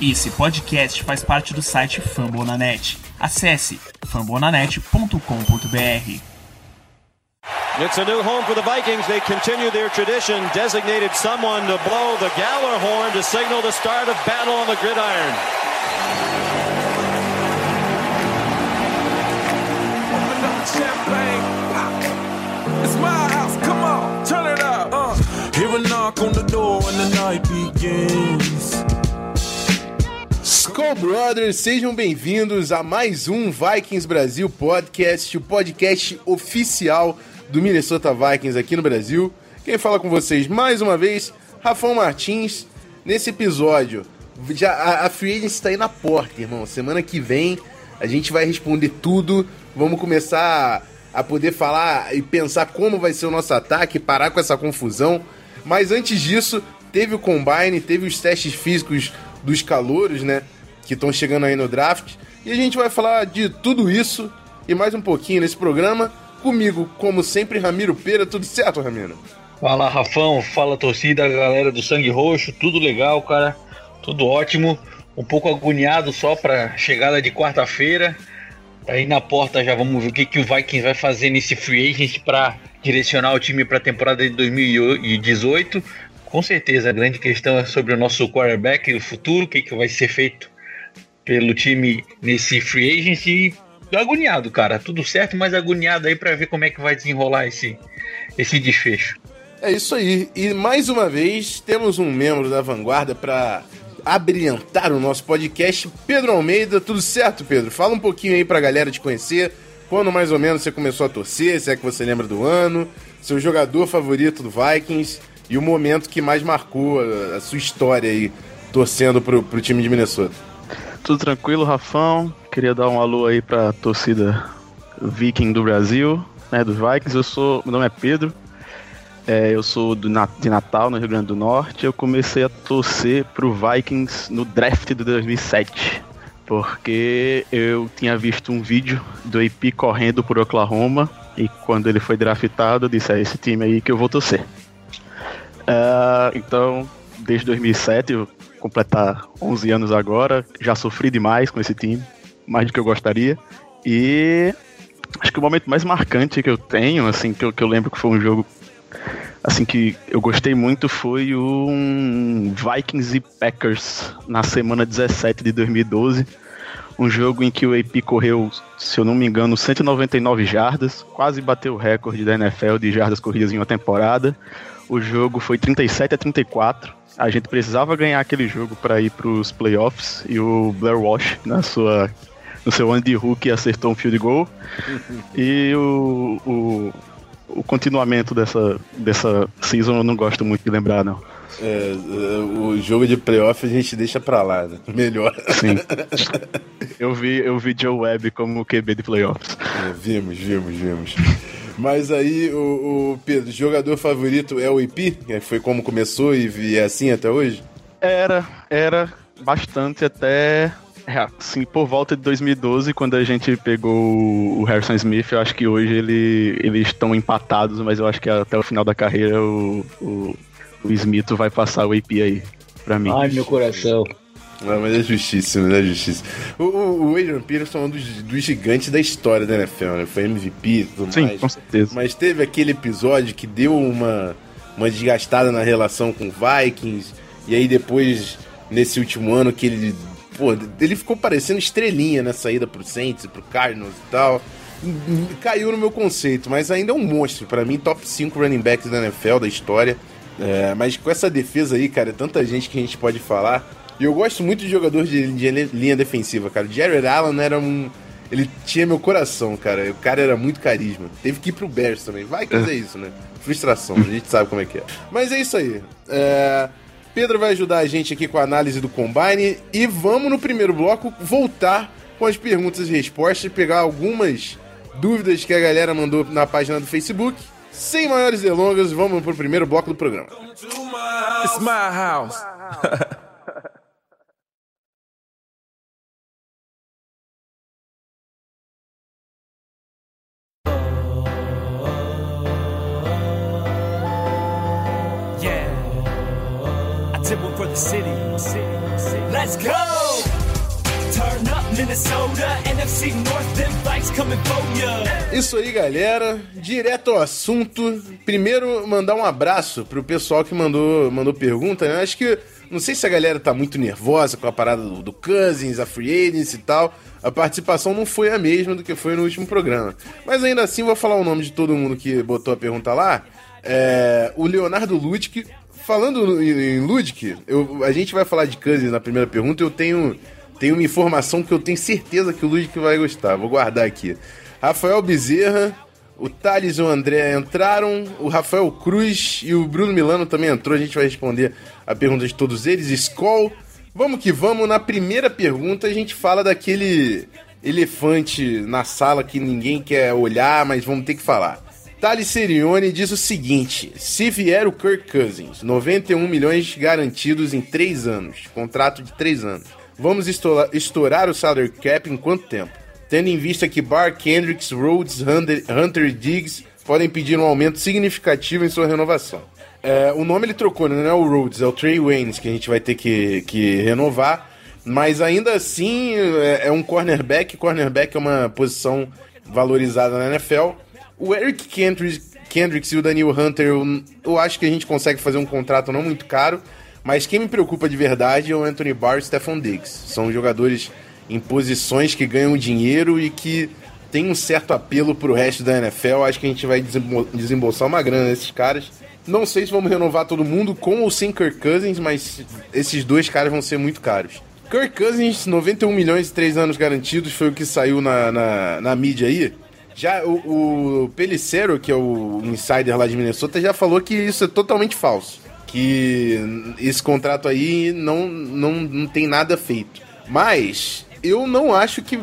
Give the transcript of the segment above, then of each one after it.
Esse podcast faz parte do site Fambonanet. Acesse fambonanet.com.br. It's a new home for the Vikings. They continue their tradition, designated someone to blow the Galler horn to signal the start of battle on the gridiron. Open up the champagne. It's my house. Come on, turn it up. Uh. Hear a knock on the door and the night begins. Skull Brothers, sejam bem-vindos a mais um Vikings Brasil Podcast, o podcast oficial do Minnesota Vikings aqui no Brasil. Quem fala com vocês mais uma vez, Rafão Martins. Nesse episódio, já a, a Free Agency está aí na porta, irmão. Semana que vem a gente vai responder tudo. Vamos começar a poder falar e pensar como vai ser o nosso ataque, parar com essa confusão. Mas antes disso, teve o combine, teve os testes físicos dos calouros, né? Que estão chegando aí no draft. E a gente vai falar de tudo isso e mais um pouquinho nesse programa. Comigo, como sempre, Ramiro Pera. Tudo certo, Ramiro? Fala Rafão, fala torcida, galera do Sangue Roxo, tudo legal, cara, tudo ótimo. Um pouco agoniado só pra chegada de quarta-feira. Aí na porta já vamos ver o que, que o Vikings vai fazer nesse free agent pra direcionar o time pra temporada de 2018. Com certeza, a grande questão é sobre o nosso quarterback e o futuro, o que, que vai ser feito pelo time nesse free agent. E agoniado, cara, tudo certo, mas agoniado aí pra ver como é que vai desenrolar esse, esse desfecho. É isso aí. E mais uma vez temos um membro da vanguarda para abrilhantar o nosso podcast, Pedro Almeida. Tudo certo, Pedro? Fala um pouquinho aí pra galera te conhecer. Quando mais ou menos você começou a torcer, se é que você lembra do ano, seu jogador favorito do Vikings e o momento que mais marcou a, a sua história aí torcendo pro, pro time de Minnesota. Tudo tranquilo, Rafão? Queria dar um alô aí pra torcida Viking do Brasil, né, dos Vikings. Eu sou, meu nome é Pedro, é, eu sou do, de Natal, no Rio Grande do Norte. Eu comecei a torcer pro Vikings no draft de 2007, porque eu tinha visto um vídeo do AP correndo por Oklahoma e quando ele foi draftado, eu disse: é esse time aí que eu vou torcer. Ah, então, desde 2007, eu completar 11 anos agora, já sofri demais com esse time, mais do que eu gostaria. E acho que o momento mais marcante que eu tenho, assim, que eu, que eu lembro que foi um jogo assim que eu gostei muito foi um Vikings e Packers na semana 17 de 2012. Um jogo em que o AP correu, se eu não me engano, 199 jardas, quase bateu o recorde da NFL de jardas corridas em uma temporada. O jogo foi 37 a 34. A gente precisava ganhar aquele jogo para ir para os playoffs e o Blair Walsh, na sua, no seu ano de Hulk, acertou um field goal. E o, o, o continuamento dessa, dessa season eu não gosto muito de lembrar, não. É, é, o jogo de playoff a gente deixa pra lá, né? Melhor. Sim. eu, vi, eu vi Joe Webb como QB de playoffs. É, vimos, vimos, vimos. Mas aí, o, o Pedro, jogador favorito é o IP? Que Foi como começou e é assim até hoje? Era, era bastante até. é, Assim, por volta de 2012, quando a gente pegou o Harrison Smith, eu acho que hoje ele, eles estão empatados, mas eu acho que até o final da carreira o, o, o Smith vai passar o AP aí pra mim. Ai, meu coração. Não, mas é justíssimo, é justíssimo. O, o, o Adrian Peterson é um dos, dos gigantes da história da NFL, né? Foi MVP e tudo Sim, mais. com certeza. Mas teve aquele episódio que deu uma, uma desgastada na relação com o Vikings. E aí depois, nesse último ano, que ele. Pô, ele ficou parecendo estrelinha na saída pro Saints, pro Cardinals e tal. Caiu no meu conceito, mas ainda é um monstro. Pra mim, top 5 running backs da NFL, da história. É, mas com essa defesa aí, cara, é tanta gente que a gente pode falar. E eu gosto muito de jogador de, de linha defensiva, cara. Jared Allen era um. Ele tinha meu coração, cara. O cara era muito carisma. Teve que ir pro Bears também. Vai que é isso, né? Frustração, a gente sabe como é que é. Mas é isso aí. É, Pedro vai ajudar a gente aqui com a análise do Combine. E vamos no primeiro bloco voltar com as perguntas e respostas pegar algumas dúvidas que a galera mandou na página do Facebook. Sem maiores delongas, vamos pro primeiro bloco do programa. It's my house. Yeah. I did city. Let's go! Turn up Minnesota, NFC North, them Vikes coming for ya. Isso aí, galera. Direto ao assunto. Primeiro, mandar um abraço pro pessoal que mandou, mandou pergunta, né? Acho que. Não sei se a galera tá muito nervosa com a parada do, do Cousins, a Free Agents e tal. A participação não foi a mesma do que foi no último programa. Mas ainda assim, vou falar o nome de todo mundo que botou a pergunta lá. É, o Leonardo Ludwig. Falando em, em Ludwig, eu, a gente vai falar de Cousins na primeira pergunta. Eu tenho, tenho uma informação que eu tenho certeza que o Ludwig vai gostar. Vou guardar aqui. Rafael Bezerra, o Thales e o André entraram, o Rafael Cruz e o Bruno Milano também entrou. A gente vai responder a pergunta de todos eles. Skoll, vamos que vamos. Na primeira pergunta, a gente fala daquele elefante na sala que ninguém quer olhar, mas vamos ter que falar. Thales Serione diz o seguinte: se vier o Kirk Cousins, 91 milhões garantidos em 3 anos, contrato de 3 anos, vamos estourar, o salary cap em quanto tempo? Tendo em vista que Barr, Kendricks, Rhodes, Hunter, Hunter Diggs podem pedir um aumento significativo em sua renovação. É, o nome ele trocou, né? não é o Rhodes, é o Trey Waynes que a gente vai ter que, que renovar. Mas ainda assim é, é um cornerback. Cornerback é uma posição valorizada na NFL. O Eric Kendricks, Kendricks e o Daniel Hunter, eu, eu acho que a gente consegue fazer um contrato não muito caro. Mas quem me preocupa de verdade é o Anthony Barr e o Stephon Diggs. São jogadores em posições que ganham dinheiro e que tem um certo apelo pro resto da NFL. Acho que a gente vai desembo- desembolsar uma grana nesses caras. Não sei se vamos renovar todo mundo com ou sem Kirk Cousins, mas esses dois caras vão ser muito caros. Kirk Cousins, 91 milhões e 3 anos garantidos, foi o que saiu na, na, na mídia aí. Já o, o que é o insider lá de Minnesota, já falou que isso é totalmente falso. Que esse contrato aí não, não, não tem nada feito. Mas eu não acho que,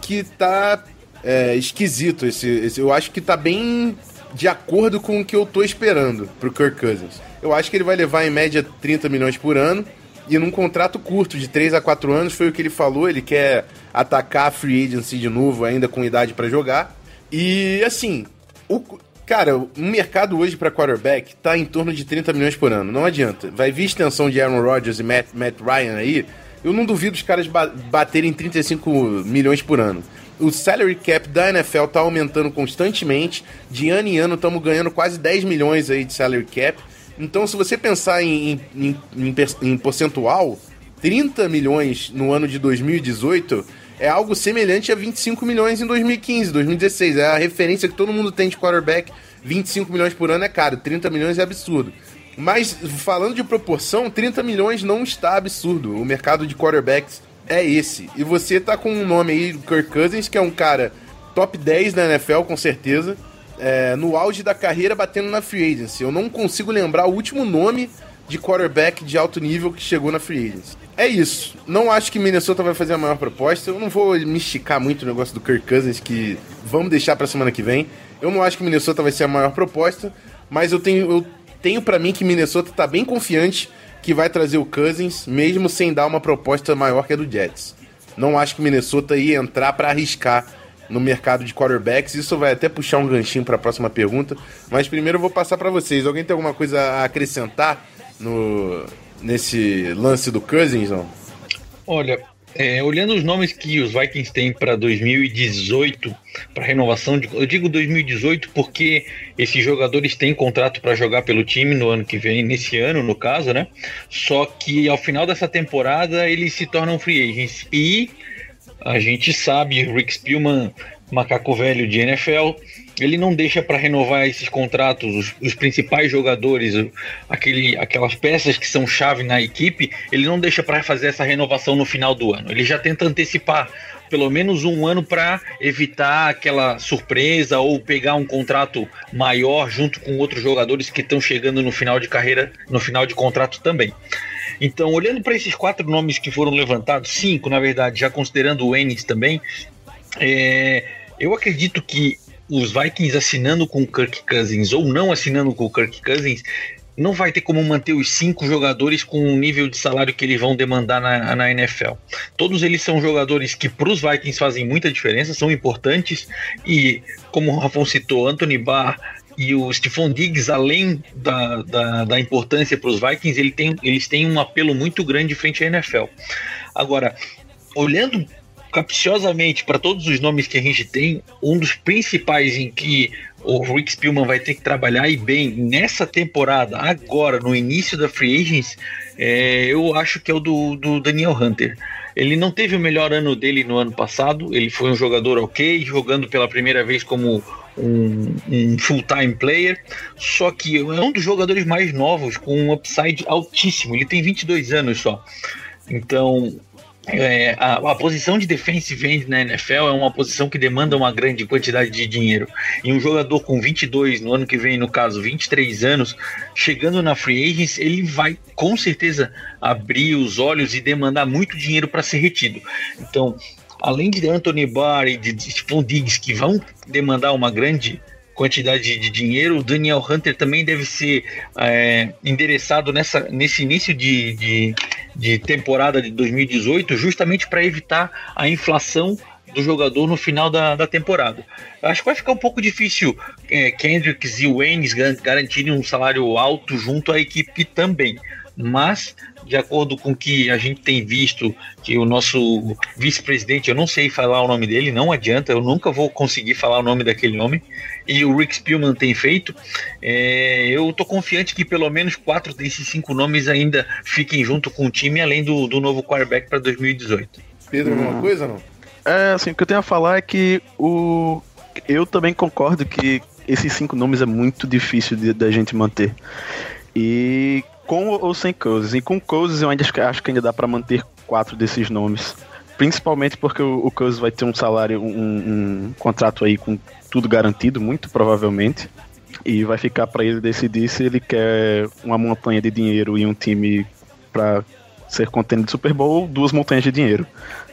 que tá é, esquisito esse, esse. Eu acho que tá bem de acordo com o que eu tô esperando pro Kirk Cousins. Eu acho que ele vai levar em média 30 milhões por ano. E num contrato curto, de 3 a 4 anos, foi o que ele falou. Ele quer atacar a free agency de novo, ainda com idade para jogar. E assim, o, cara, o mercado hoje para quarterback tá em torno de 30 milhões por ano. Não adianta. Vai vir extensão de Aaron Rodgers e Matt, Matt Ryan aí. Eu não duvido os caras ba baterem 35 milhões por ano. O salary cap da NFL tá aumentando constantemente. De ano em ano estamos ganhando quase 10 milhões aí de salary cap. Então, se você pensar em, em, em, em percentual, 30 milhões no ano de 2018 é algo semelhante a 25 milhões em 2015, 2016. É a referência que todo mundo tem de quarterback. 25 milhões por ano é caro, 30 milhões é absurdo. Mas falando de proporção, 30 milhões não está absurdo. O mercado de quarterbacks é esse. E você tá com um nome aí, Kirk Cousins, que é um cara top 10 da NFL, com certeza. É, no auge da carreira, batendo na free agency. Eu não consigo lembrar o último nome de quarterback de alto nível que chegou na free agency. É isso. Não acho que Minnesota vai fazer a maior proposta. Eu não vou me esticar muito o negócio do Kirk Cousins, que vamos deixar pra semana que vem. Eu não acho que Minnesota vai ser a maior proposta, mas eu tenho, eu tenho para mim que Minnesota tá bem confiante que vai trazer o Cousins, mesmo sem dar uma proposta maior que a do Jets. Não acho que Minnesota ia entrar para arriscar no mercado de quarterbacks. Isso vai até puxar um ganchinho para a próxima pergunta. Mas primeiro eu vou passar para vocês. Alguém tem alguma coisa a acrescentar no nesse lance do Cousins? Não? Olha, é, olhando os nomes que os Vikings têm para 2018, para renovação, de, eu digo 2018 porque esses jogadores têm contrato para jogar pelo time no ano que vem, nesse ano no caso, né? Só que ao final dessa temporada eles se tornam free agents. E a gente sabe, Rick Spielman, macaco velho de NFL, ele não deixa para renovar esses contratos, os, os, principais jogadores, aquele, aquelas peças que são chave na equipe, ele não deixa para fazer essa renovação no final do ano. Ele já tenta antecipar pelo menos um ano para evitar aquela surpresa ou pegar um contrato maior junto com outros jogadores que estão chegando no final de carreira, no final de contrato também. Então, olhando para esses quatro nomes que foram levantados, cinco na verdade, já considerando o Ennis também, é, eu acredito que os Vikings assinando com o Kirk Cousins ou não assinando com o Kirk Cousins, não vai ter como manter os cinco jogadores com o nível de salário que eles vão demandar na, na NFL. Todos eles são jogadores que para os Vikings fazem muita diferença, são importantes e, como o Rafão citou, Anthony Barr, e o Stephon Diggs, além da, da, da importância para os Vikings, ele tem, eles têm um apelo muito grande frente à NFL. Agora, olhando capciosamente para todos os nomes que a gente tem, um dos principais em que o Rick Spielman vai ter que trabalhar e bem nessa temporada, agora, no início da Free Agents, é, eu acho que é o do, do Daniel Hunter. Ele não teve o melhor ano dele no ano passado, ele foi um jogador ok, jogando pela primeira vez como um, um full-time player, só que é um dos jogadores mais novos, com um upside altíssimo, ele tem 22 anos só. Então, é, a, a, posição de defensive end na NFL é uma posição que demanda uma grande quantidade de dinheiro. E um jogador com 22, no ano que vem, no caso, 23 anos, chegando na free agents, ele vai com certeza abrir os olhos e demandar muito dinheiro para ser retido. Então, além de Anthony Barr e de Stephon Diggs, que vão demandar uma grande quantidade de dinheiro, o Daniel Hunter também deve ser é, endereçado nessa, nesse início de, de, de temporada de 2018, justamente para evitar a inflação do jogador no final da, da temporada. Acho que vai ficar um pouco difícil é, Kendricks e Waynes garantirem um salário alto junto à equipe também. Mas de acordo com que a gente tem visto que o nosso vice-presidente, eu não sei falar o nome dele, não adianta, eu nunca vou conseguir falar o nome daquele homem, e o Rick Spielman tem feito, é, eu tô confiante que pelo menos quatro desses cinco nomes ainda fiquem junto com o time, além do, do novo quarterback para 2018. Pedro, alguma hum. coisa não? É, assim, o que eu tenho a falar é que o eu também concordo que esses cinco nomes é muito difícil da gente manter. E com ou sem Cousins. E com Cousins eu ainda acho que ainda dá para manter quatro desses nomes. Principalmente porque o, o Cousins vai ter um salário, um, um contrato aí com tudo garantido, muito provavelmente. E vai ficar para ele decidir se ele quer uma montanha de dinheiro e um time para ser contente de Super Bowl ou duas montanhas de dinheiro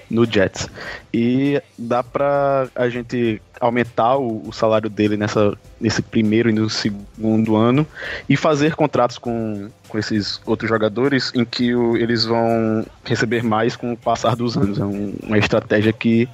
no Jets. E dá pra a gente aumentar o, o, salário dele nessa, nesse primeiro e no segundo ano e fazer contratos com, com esses outros jogadores em que o, eles vão receber mais com o passar dos anos. É um, uma estratégia que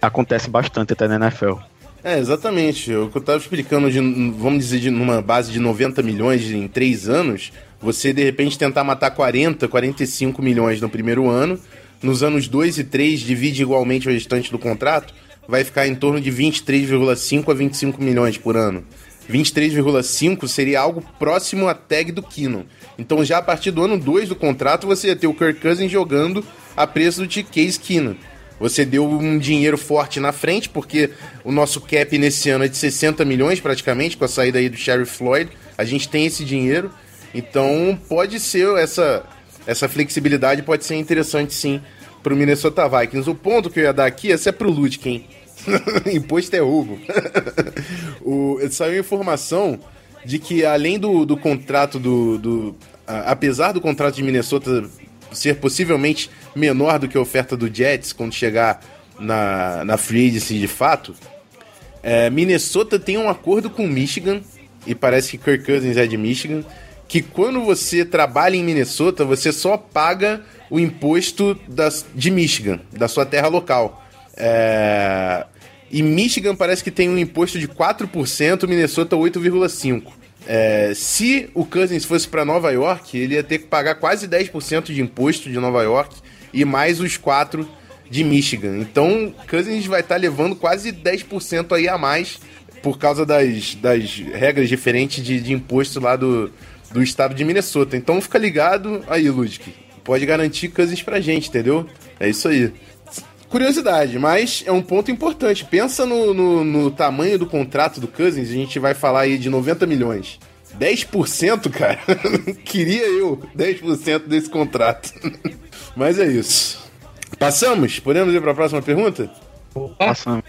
acontece bastante até na NFL. É, exatamente. O que eu estava explicando, de, vamos dizer, de numa base de 90 milhões em três anos, você de repente tentar matar 40, 45 milhões no primeiro ano nos anos 2 e 3 divide igualmente o restante do contrato, vai ficar em torno de 23,5 a 25 milhões por ano. 23,5 seria algo próximo à tag do Kino. Então já a partir do ano 2 do contrato você ia ter o Kirk Cousins jogando a preço de Case Kino. Você deu um dinheiro forte na frente, porque o nosso cap nesse ano é de 60 milhões praticamente, com a saída aí do Sheriff Floyd. A gente tem esse dinheiro. Então pode ser essa, essa flexibilidade pode ser interessante sim pro Minnesota Vikings. O ponto que eu ia dar aqui, esse é pro Lutkin. Imposto é roubo. o, saiu informação de que além do, do contrato do, do a, apesar do contrato de Minnesota ser possivelmente menor do que a oferta do Jets quando chegar na, na free agency de fato, é, Minnesota tem um acordo com Michigan e parece que Kirk Cousins é de Michigan que quando você trabalha em Minnesota, você só paga o imposto das, de Michigan, da sua terra local. É... E Michigan parece que tem um imposto de 4%, Minnesota 8,5%. É, se o Cousins fosse para Nova York, ele ia ter que pagar quase 10% de imposto de Nova York e mais os 4% de Michigan. Então, Cousins vai estar tá levando quase 10% aí a mais por causa das, das regras diferentes de, de imposto lá do, do estado de Minnesota. Então fica ligado aí, Ludic. Pode garantir Cousins pra gente, entendeu? É isso aí. Curiosidade, mas é um ponto importante. Pensa no, no, no tamanho do contrato do Cousins, a gente vai falar aí de 90 milhões. 10%, cara? Queria eu 10% desse contrato. Mas é isso. Passamos? Podemos ir para a próxima pergunta? Passamos.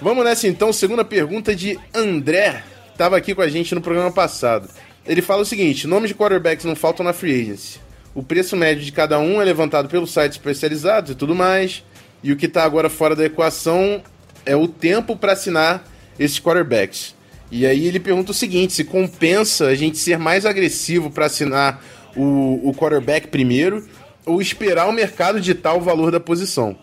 Vamos nessa então, segunda pergunta de André, que estava aqui com a gente no programa passado. Ele fala o seguinte: nomes de quarterbacks não faltam na free agency. O preço médio de cada um é levantado pelos sites especializados e tudo mais. E o que está agora fora da equação é o tempo para assinar esses quarterbacks. E aí ele pergunta o seguinte: se compensa a gente ser mais agressivo para assinar o, o quarterback primeiro ou esperar o mercado ditar o valor da posição?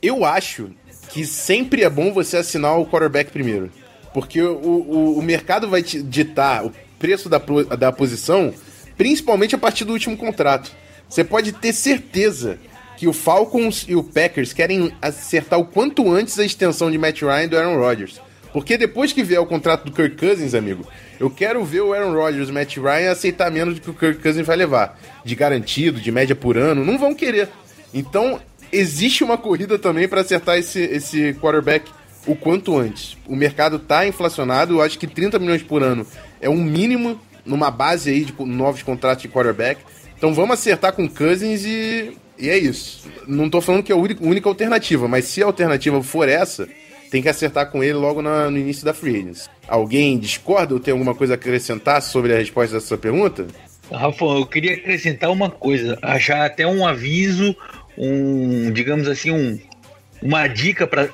Eu acho que sempre é bom você assinar o quarterback primeiro. Porque o, o, o mercado vai ditar o preço da, da posição, principalmente a partir do último contrato. Você pode ter certeza que o Falcons e o Packers querem acertar o quanto antes a extensão de Matt Ryan do Aaron Rodgers. Porque depois que vier o contrato do Kirk Cousins, amigo, eu quero ver o Aaron Rodgers e o Matt Ryan aceitar menos do que o Kirk Cousins vai levar. De garantido, de média por ano, não vão querer. Então, existe uma corrida também para acertar esse, esse quarterback o quanto antes. O mercado tá inflacionado, eu acho que 30 milhões por ano é um mínimo numa base aí de novos contratos de quarterback. Então vamos acertar com Cousins e, e é isso. Não tô falando que é a única, única alternativa, mas se a alternativa for essa, tem que acertar com ele logo na- no início da free agency. Alguém discorda ou tem alguma coisa a acrescentar sobre a resposta dessa pergunta? Rafa, eu queria acrescentar uma coisa, achar até um aviso, um, digamos assim, um, uma dica para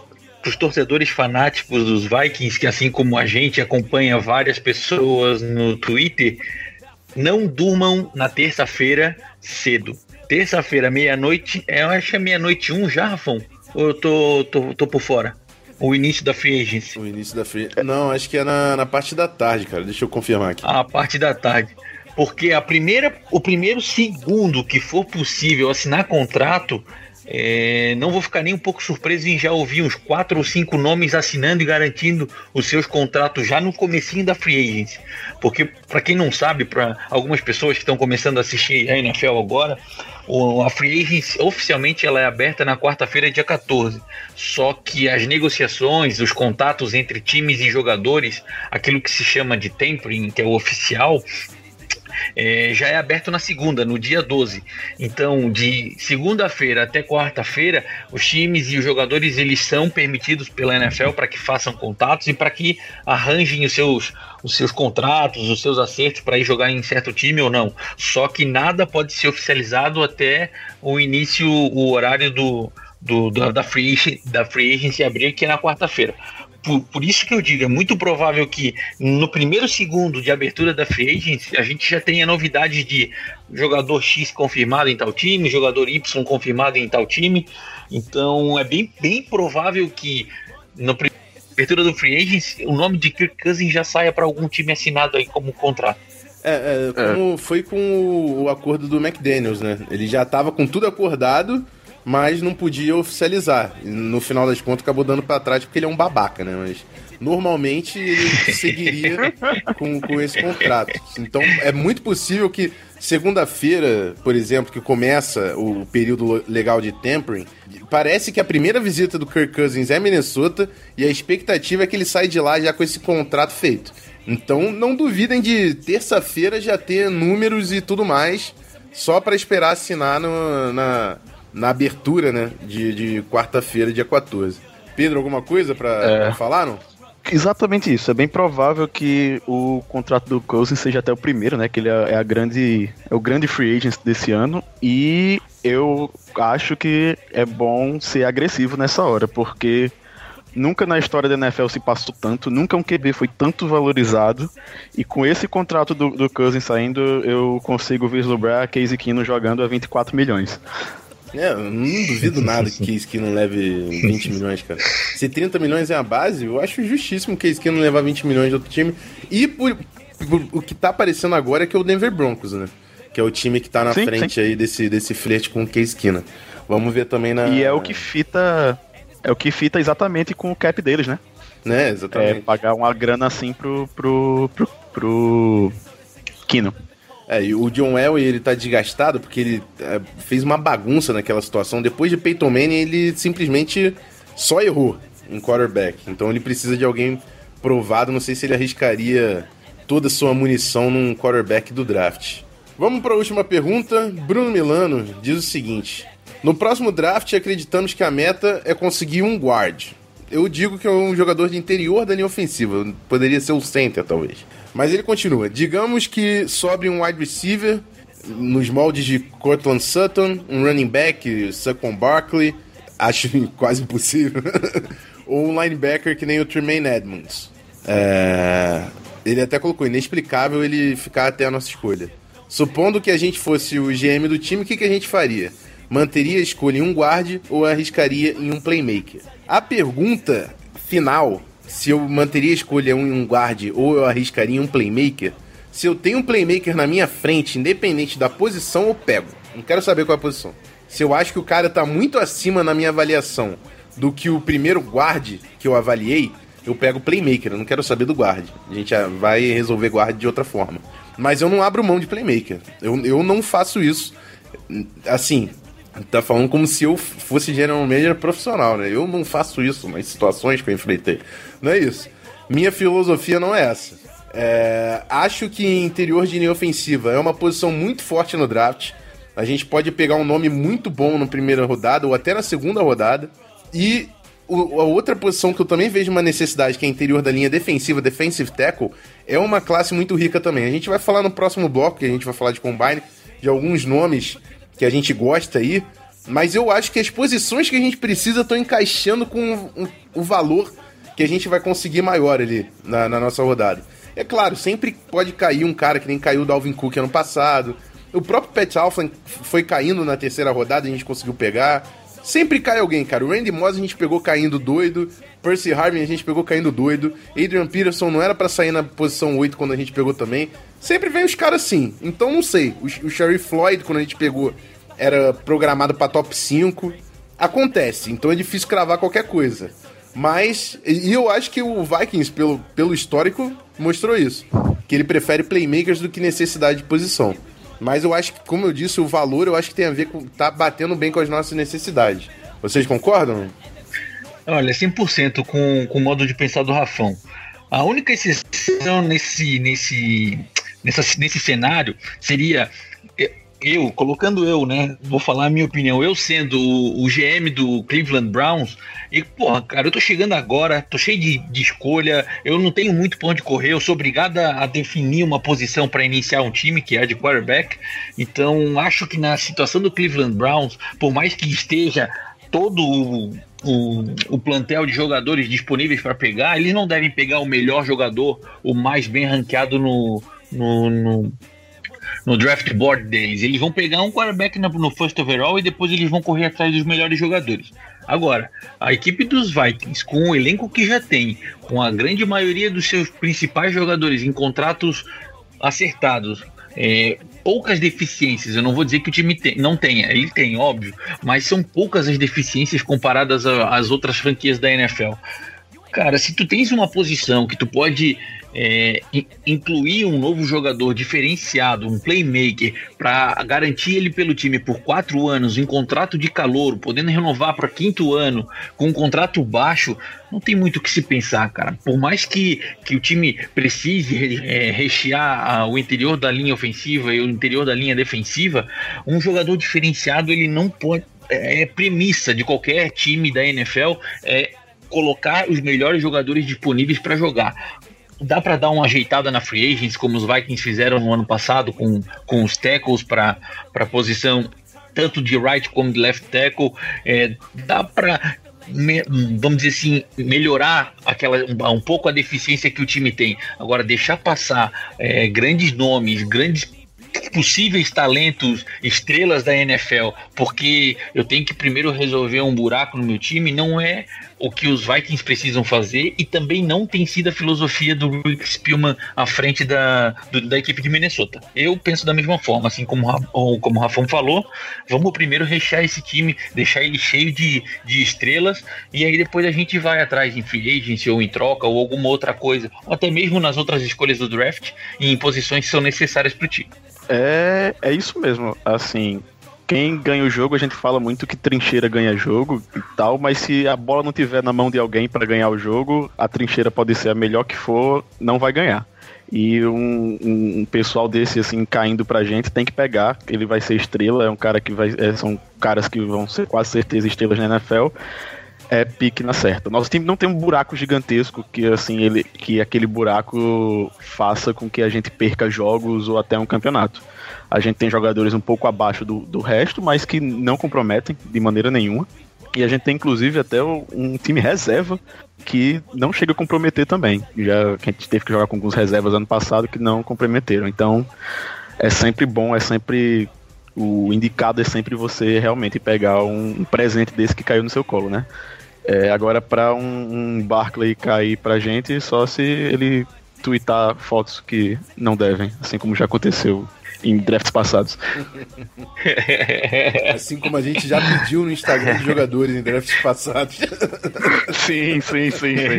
os torcedores fanáticos dos Vikings, que assim como a gente acompanha várias pessoas no Twitter, não durmam na terça-feira cedo. Terça-feira, meia-noite, é, eu acho que é meia-noite um já, Rafão? Ou eu tô, tô, tô por fora? O início da free agency. O início da free Não, acho que é na, na parte da tarde, cara. Deixa eu confirmar aqui. a parte da tarde. Porque a primeira, o primeiro segundo que for possível assinar contrato, é, não vou ficar nem um pouco surpreso em já ouvir uns quatro ou cinco nomes assinando e garantindo os seus contratos já no comecinho da free agency. Porque, para quem não sabe, para algumas pessoas que estão começando a assistir a NFL agora, a free agency oficialmente ela é aberta na quarta-feira, dia 14. Só que as negociações, os contatos entre times e jogadores, aquilo que se chama de tempering, que é o oficial, é, já é aberto na segunda, no dia 12. Então, de segunda-feira até quarta-feira, os times e os jogadores eles são permitidos pela NFL para que façam contatos e para que arranjem os seus, os seus contratos, os seus acertos para ir jogar em certo time ou não. Só que nada pode ser oficializado até o início, o horário do, do, da, da, free, da free agency abrir, que é na quarta-feira. Por, por isso que eu digo, é muito provável que no primeiro segundo de abertura da free agency a gente já tenha novidades de jogador X confirmado em tal time, jogador Y confirmado em tal time. Então é bem, bem provável que na abertura do free agency o nome de Kirk Cousins já saia para algum time assinado aí como contrato. É, é, como foi com o, o acordo do McDaniels, né? Ele já tava com tudo acordado, mas não podia oficializar. No final das contas acabou dando pra trás porque ele é um babaca, né? Mas normalmente ele seguiria com, com esse contrato. Então é muito possível que segunda-feira, por exemplo, que começa o período legal de tempering, parece que a primeira visita do Kirk Cousins é Minnesota e a expectativa é que ele saia de lá já com esse contrato feito. Então não duvidem de terça-feira já ter números e tudo mais, só para esperar assinar no- na, na abertura, né? De, de quarta-feira, dia 14. Pedro, alguma coisa pra, É. falar, não? Exatamente isso. É bem provável que o contrato do Cousins seja até o primeiro, né? Que ele é é a grande, é o grande free agent desse ano. E eu acho que é bom ser agressivo nessa hora, porque nunca na história da NFL se passou tanto, nunca um QB foi tanto valorizado. E com esse contrato do, do Cousins saindo, eu consigo vislumbrar a Casey Keenum jogando a 24 milhões. É, eu não duvido nada que Case Keenum leve 20 milhões, cara. Se 30 milhões é a base, eu acho justíssimo que Case Keenum levar 20 milhões de outro time. E por, por- o que tá aparecendo agora é que é o Denver Broncos, né? Que é o time que tá na Sim, frente aí desse, desse flerte com o Case Keenum. Vamos ver também na... E é o que fita. É o que fita exatamente com o cap deles, né? Né, É, exatamente. pagar uma grana assim pro. pro. pro. pro Kino. É, e o John Elway, ele tá desgastado porque ele é, fez uma bagunça naquela situação. Depois de Peyton Manning, ele simplesmente só errou em quarterback. Então ele precisa de alguém provado. Não sei se ele arriscaria toda a sua munição num quarterback do draft. Vamos para a última pergunta. Bruno Milano diz o seguinte: No próximo draft, acreditamos que a meta é conseguir um guard. Eu digo que é um jogador de interior da linha ofensiva. Poderia ser o center, talvez. Mas ele continua. Digamos que sobre um wide receiver nos moldes de Cortland Sutton, um running back, Saquon Barkley, acho quase impossível. Ou um linebacker que nem o Tremaine Edmonds. É, Ele até colocou inexplicável ele ficar até a nossa escolha. Supondo que a gente fosse o GM do time, o que, que a gente faria? Manteria a escolha em um guard ou arriscaria em um playmaker? A pergunta final se eu manteria a escolha um, um guard ou eu arriscaria um playmaker, se eu tenho um playmaker na minha frente, independente da posição, eu pego. Não quero saber qual é a posição. Se eu acho que o cara tá muito acima na minha avaliação do que o primeiro guard que eu avaliei, eu pego o playmaker. Eu não quero saber do guard. A gente vai resolver guard de outra forma. Mas eu não abro mão de playmaker. Eu, eu não faço isso. Assim, tá falando como se eu fosse general manager profissional, né? Eu não faço isso nas situações que eu enfrentei. Não é isso. Minha filosofia não é essa. É, acho que interior de linha ofensiva é uma posição muito forte no draft. A gente pode pegar um nome muito bom na primeira rodada ou até na segunda rodada. E o, a outra posição que eu também vejo uma necessidade, que é interior da linha defensiva, defensive tackle, é uma classe muito rica também. A gente vai falar no próximo bloco, que a gente vai falar de combine, de alguns nomes que a gente gosta aí. Mas eu acho que as posições que a gente precisa estão encaixando com o, valor que a gente vai conseguir maior ali na, na nossa rodada. É claro, sempre pode cair um cara que nem caiu o Dalvin Cook ano passado. O próprio Pat Alpha foi caindo na terceira rodada, a gente conseguiu pegar. Sempre cai alguém, cara. O Randy Moss a gente pegou caindo doido. Percy Harvin a gente pegou caindo doido. Adrian Peterson não era para sair na posição 8 quando a gente pegou também. Sempre vem os caras assim. Então não sei. O, o Floyd, quando a gente pegou, era programado para top 5. Acontece. Então é difícil cravar qualquer coisa. Mas, e eu acho que o Vikings, pelo, pelo histórico, mostrou isso. Que ele prefere playmakers do que necessidade de posição. Mas eu acho que, como eu disse, o valor eu acho que tem a ver com. tá batendo bem com as nossas necessidades. Vocês concordam? Olha, 100% com, com o modo de pensar do Rafão. A única exceção nesse, nesse, nessa, nesse cenário seria eu, colocando eu, né? Vou falar a minha opinião. Eu sendo o, o GM do Cleveland Browns, e, porra, cara, eu tô chegando agora, tô cheio de, de escolha, eu não tenho muito pra onde correr, eu sou obrigado a, a definir uma posição para iniciar um time, que é de quarterback. Então, acho que na situação do Cleveland Browns, por mais que esteja todo o, o, o, plantel de jogadores disponíveis para pegar, eles não devem pegar o melhor jogador, o mais bem ranqueado no, no, no, no draft board deles. Eles vão pegar um quarterback no first overall e depois eles vão correr atrás dos melhores jogadores. Agora, a equipe dos Vikings, com o elenco que já tem, com a grande maioria dos seus principais jogadores em contratos acertados, é, poucas deficiências. Eu não vou dizer que o time tem, não tenha, ele tem, óbvio, mas são poucas as deficiências comparadas às outras franquias da NFL. Cara, se tu tens uma posição que tu pode é, incluir um novo jogador diferenciado, um playmaker, para garantir ele pelo time por quatro anos em contrato de calor, podendo renovar para quinto ano com um contrato baixo, não tem muito o que se pensar, cara. Por mais que, que o time precise é, rechear a, o interior da linha ofensiva e o interior da linha defensiva, um jogador diferenciado ele não pode. É, é premissa de qualquer time da NFL é colocar os melhores jogadores disponíveis para jogar dá para dar uma ajeitada na free agents, como os Vikings fizeram no ano passado com, com os tackles para a posição tanto de right como de left tackle. É, dá para vamos dizer assim, melhorar aquela um, pouco a deficiência que o time tem. Agora, deixar passar é, grandes nomes, grandes possíveis talentos, estrelas da NFL, porque eu tenho que primeiro resolver um buraco no meu time, não é o que os Vikings precisam fazer e também não tem sido a filosofia do Rick Spielman à frente da, do, da equipe de Minnesota. Eu penso da mesma forma, assim como, como o Rafão falou, vamos primeiro rechear esse time, deixar ele cheio de, de estrelas e aí depois a gente vai atrás em free agency ou em troca ou alguma outra coisa, ou até mesmo nas outras escolhas do draft em posições que são necessárias para o time. É, é isso mesmo. Assim, quem ganha o jogo, a gente fala muito que trincheira ganha jogo e tal, mas se a bola não tiver na mão de alguém para ganhar o jogo, a trincheira pode ser a melhor que for, não vai ganhar. E um, um, um, pessoal desse, assim, caindo pra gente, tem que pegar. Ele vai ser estrela, é um cara que vai. É, são caras que vão ser quase certeza estrelas na NFL. É pique na certa. Nosso time não tem um buraco gigantesco que assim ele que aquele buraco faça com que a gente perca jogos ou até um campeonato. A gente tem jogadores um pouco abaixo do, do resto, mas que não comprometem de maneira nenhuma. E a gente tem inclusive até um time reserva que não chega a comprometer também. Já que a gente teve que jogar com alguns reservas ano passado que não comprometeram. Então é sempre bom, é sempre o indicado é sempre você realmente pegar um, presente desse que caiu no seu colo, né? É, agora, para um, um Barkley cair pra gente, só se ele twittar fotos que não devem, assim como já aconteceu em drafts passados. Assim como a gente já pediu no Instagram de jogadores em drafts passados. sim, sim, sim, sim.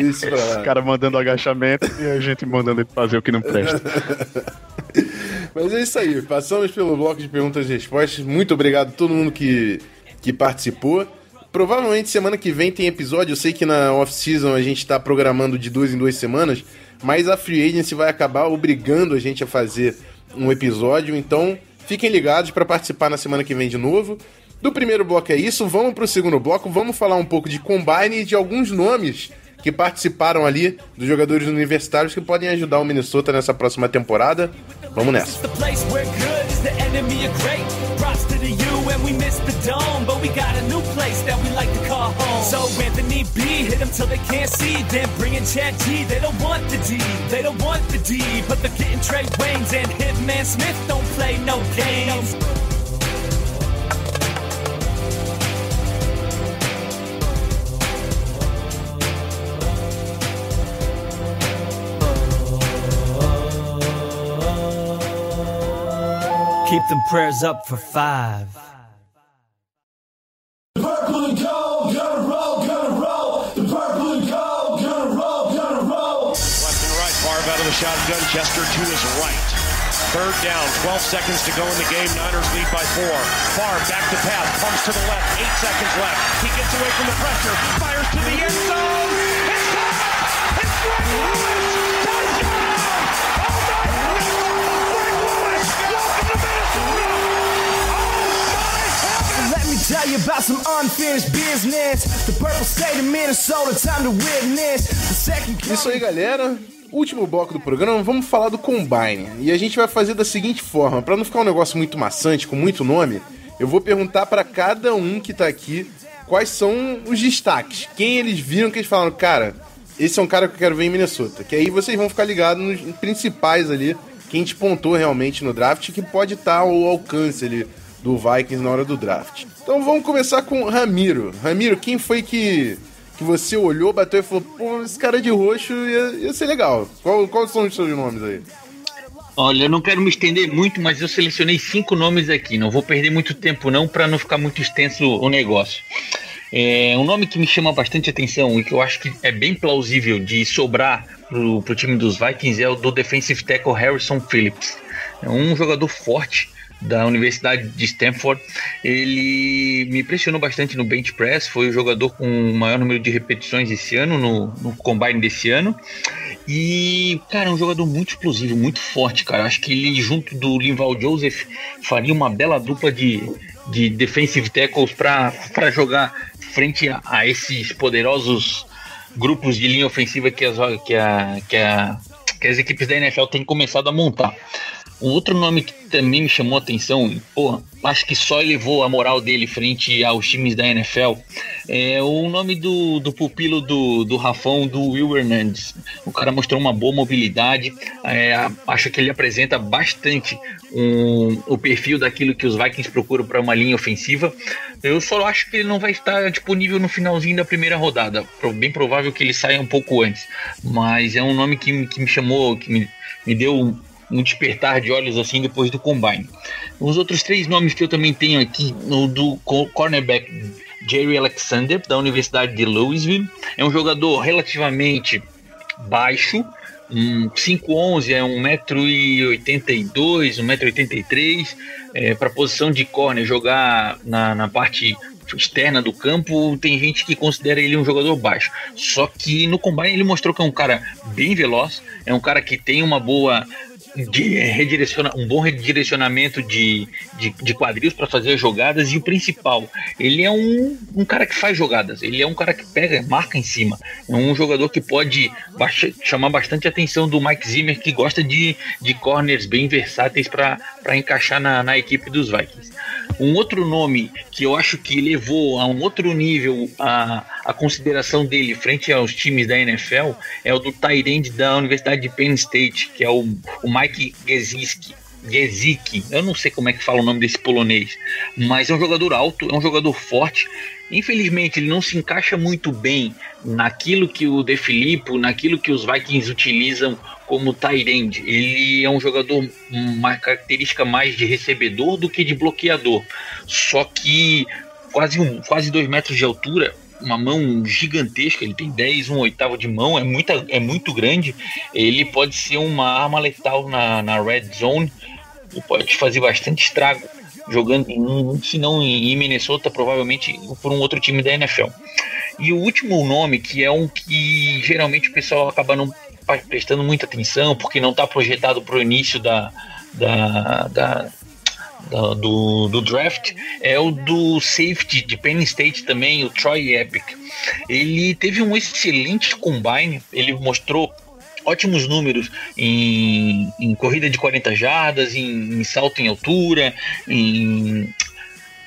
Isso pra lá. O cara mandando agachamento e a gente mandando ele fazer o que não presta. Mas é isso aí, passamos pelo bloco de perguntas e respostas. Muito obrigado a todo mundo que, que participou. Provavelmente semana que vem tem episódio. Eu sei que na off-season a gente tá programando de duas em duas semanas, mas a Free Agency vai acabar obrigando a gente a fazer um episódio. Então fiquem ligados para participar na semana que vem de novo. Do primeiro bloco é isso, vamos pro segundo bloco. Vamos falar um pouco de combine e de alguns nomes que participaram ali dos jogadores universitários que podem ajudar o Minnesota nessa próxima temporada. Vamos nessa. And we miss the dome, but we got a new place that we like to call home. So Anthony B, hit them till they can't see. Then bring in Chad G, they don't want the D, they don't want the D, but they're getting Trey Waynes and Hitman Smith don't play no games. Keep them prayers up for five. Chester to his right. Third down, 12 seconds to go in the game. Niners lead by four. Favre back to pass, pumps to the left. Eight seconds left. He gets away from the pressure, fires to the end zone. It's caught! It's Greg Lewis! Touchdown! Oh my God! Greg Lewis! Welcome to Minnesota! Let me tell you about some unfinished business. The purple state of Minnesota, time to witness. The second Isso aí, galera. Último bloco do programa, vamos falar do Combine. E a gente vai fazer da seguinte forma, para não ficar um negócio muito maçante, com muito nome, eu vou perguntar para cada um que tá aqui quais são os destaques. Quem eles viram que eles falaram, cara, esse é um cara que eu quero ver em Minnesota. Que aí vocês vão ficar ligados nos principais ali, quem despontou realmente no draft, que pode estar ao alcance ali do Vikings na hora do draft. Então vamos começar com Ramiro. Ramiro, quem foi que que você olhou, bateu e falou, pô, esse cara de roxo ia, ia ser legal. Qual, quais são os seus nomes aí? Olha, eu não quero me estender muito, mas eu selecionei cinco nomes aqui. Não vou perder muito tempo não para não ficar muito extenso o negócio. É, um nome que me chama bastante atenção e que eu acho que é bem plausível de sobrar pro, pro time dos Vikings é o do defensive tackle Harrison Phillips. É um jogador forte da Universidade de Stanford. Ele me impressionou bastante no bench press, foi o jogador com o maior número de repetições esse ano, no, no combine desse ano. E, cara, é um jogador muito explosivo, muito forte, cara. Acho que ele, junto do Linval Joseph, faria uma bela dupla de, de defensive tackles para jogar frente a, a esses poderosos grupos de linha ofensiva que as, que, a, que, a, que as equipes da NFL têm começado a montar. Um outro nome que também me chamou a atenção, pô, acho que só elevou a moral dele frente aos times da NFL, é o nome do, do pupilo do, do Rafão, do Will Hernandez. O cara mostrou uma boa mobilidade, é, acho que ele apresenta bastante um, o perfil daquilo que os Vikings procuram para uma linha ofensiva. Eu só acho que ele não vai estar disponível no finalzinho da primeira rodada. Bem provável que ele saia um pouco antes. Mas é um nome que, que me chamou, que me, me deu um despertar de olhos assim depois do combine. Os outros três nomes que eu também tenho aqui, o do cornerback Jerry Alexander, da Universidade de Louisville, é um jogador relativamente baixo, um 5'11 é 1,82m, 1,83m, é, para posição de corner, jogar na, na parte externa do campo, tem gente que considera ele um jogador baixo. Só que no combine ele mostrou que é um cara bem veloz, é um cara que tem uma boa de redireciona, um bom redirecionamento de, de, de quadris para fazer jogadas e o principal, ele é um, um cara que faz jogadas, ele é um cara que pega, marca em cima, é um jogador que pode baixa, chamar bastante atenção do Mike Zimmer que gosta de, de corners bem versáteis para encaixar na, na equipe dos Vikings. Um outro nome que eu acho que levou a um outro nível a, a consideração dele frente aos times da NFL é o do Tyrande da Universidade de Penn State, que é o, o Mike Gesicki. Gezik, eu não sei como é que fala o nome desse polonês, mas é um jogador alto, é um jogador forte. Infelizmente, ele não se encaixa muito bem naquilo que o De Filippo, naquilo que os Vikings utilizam como end. Ele é um jogador uma característica mais de recebedor do que de bloqueador. Só que quase um, quase dois metros de altura, uma mão gigantesca, ele tem 10, um oitavo de mão, é, muita, é muito grande. Ele pode ser uma arma letal na, na red zone pode fazer bastante estrago jogando, se não em Minnesota, provavelmente por um outro time da NFL. E o último nome, que é um que geralmente o pessoal acaba não prestando muita atenção, porque não está projetado para o início da, da, da, do, do, draft, é o do safety de Penn State também, o Troy Epic. Ele teve um excelente combine, ele mostrou ótimos números em, em corrida de 40 jardas, em, em salto em altura, em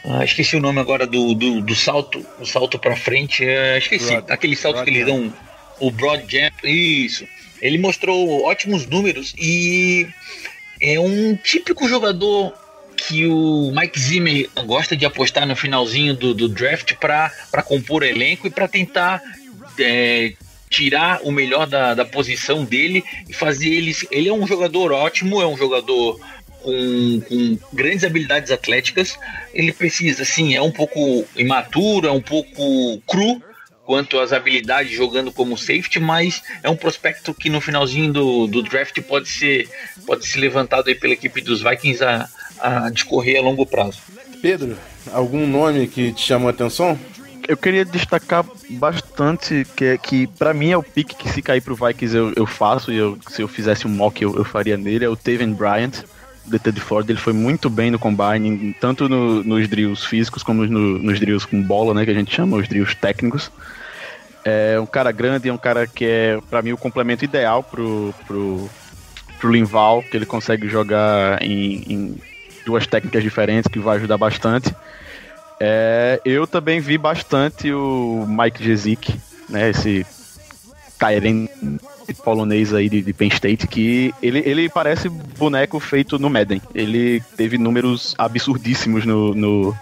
ah, esqueci o nome agora do, do, do salto, o salto para frente, é, esqueci, broad, aquele salto broad que eles dão, o broad jump, isso. Ele mostrou ótimos números e é um típico jogador que o Mike Zimmer gosta de apostar no finalzinho do, do draft para compor elenco e para tentar é, tirar o melhor da, da posição dele e fazer ele. Ele é um jogador ótimo, é um jogador com, com, grandes habilidades atléticas. Ele precisa, sim, é um pouco imaturo, é um pouco cru quanto às habilidades jogando como safety, mas é um prospecto que no finalzinho do, do draft pode ser, pode ser levantado aí pela equipe dos Vikings a, a discorrer a longo prazo. Pedro, algum nome que te chamou a atenção? eu queria destacar bastante que, é, que para mim é o pique que se cair pro Vikings eu, eu faço, e eu, se eu fizesse um mock eu, eu faria nele, é o Taven Bryant, do de Ford, ele foi muito bem no combine, tanto no, nos drills físicos como no, nos drills com bola, né, que a gente chama os drills técnicos. É um cara grande, é um cara que é, para mim, o complemento ideal pro, pro, pro Linval, que ele consegue jogar em, em duas técnicas diferentes, que vai ajudar bastante. É, eu também vi bastante o Mike Jezik, né? Esse Tyrene polonês aí de, de, Penn State, que ele, ele parece boneco feito no Madden. Ele teve números absurdíssimos no, no,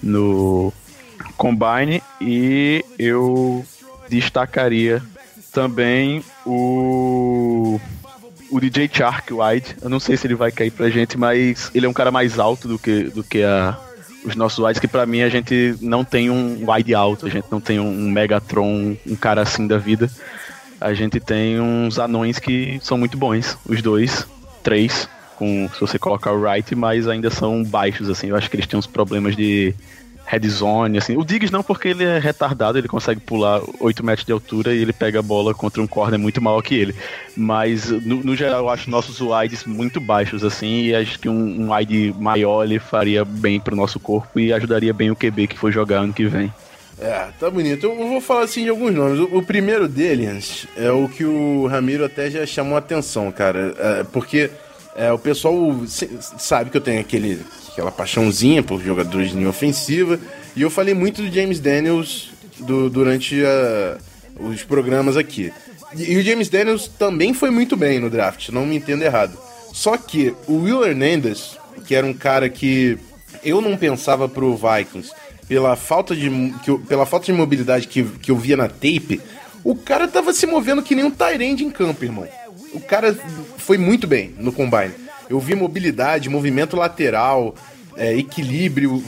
no Combine e eu destacaria também o o DJ Shark Wide. Eu não sei se ele vai cair pra gente, mas ele é um cara mais alto do que, do que a, os nossos wides, que para mim a gente não tem um wide alto, a gente não tem um Megatron, um cara assim da vida. A gente tem uns anões que são muito bons, os dois, três, com se você colocar o right, mas ainda são baixos, assim. Eu acho que eles têm uns problemas de head zone, assim. O Diggs não, porque ele é retardado, ele consegue pular 8 metros de altura e ele pega a bola contra um corner muito maior que ele. Mas, no, no geral, eu acho nossos wides muito baixos, assim, e acho que um, um wide maior ele faria bem pro nosso corpo e ajudaria bem o QB que for jogar ano que vem. É, tá bonito. Eu vou falar assim de alguns nomes. O, o primeiro deles é o que o Ramiro até já chamou atenção, cara. É, porque é, o pessoal sabe que eu tenho aquele aquela paixãozinha por jogadores de linha ofensiva. E eu falei muito do James Daniels do, durante a, os programas aqui. E, e, o James Daniels também foi muito bem no draft, não me entenda errado. Só que o Will Hernandez, que era um cara que eu não pensava pro Vikings, pela falta de, que pela falta de mobilidade que, que eu via na tape, o cara tava se movendo que nem um Tyrande em campo, irmão. O cara foi muito bem no combine. Eu vi mobilidade, movimento lateral, é, equilíbrio.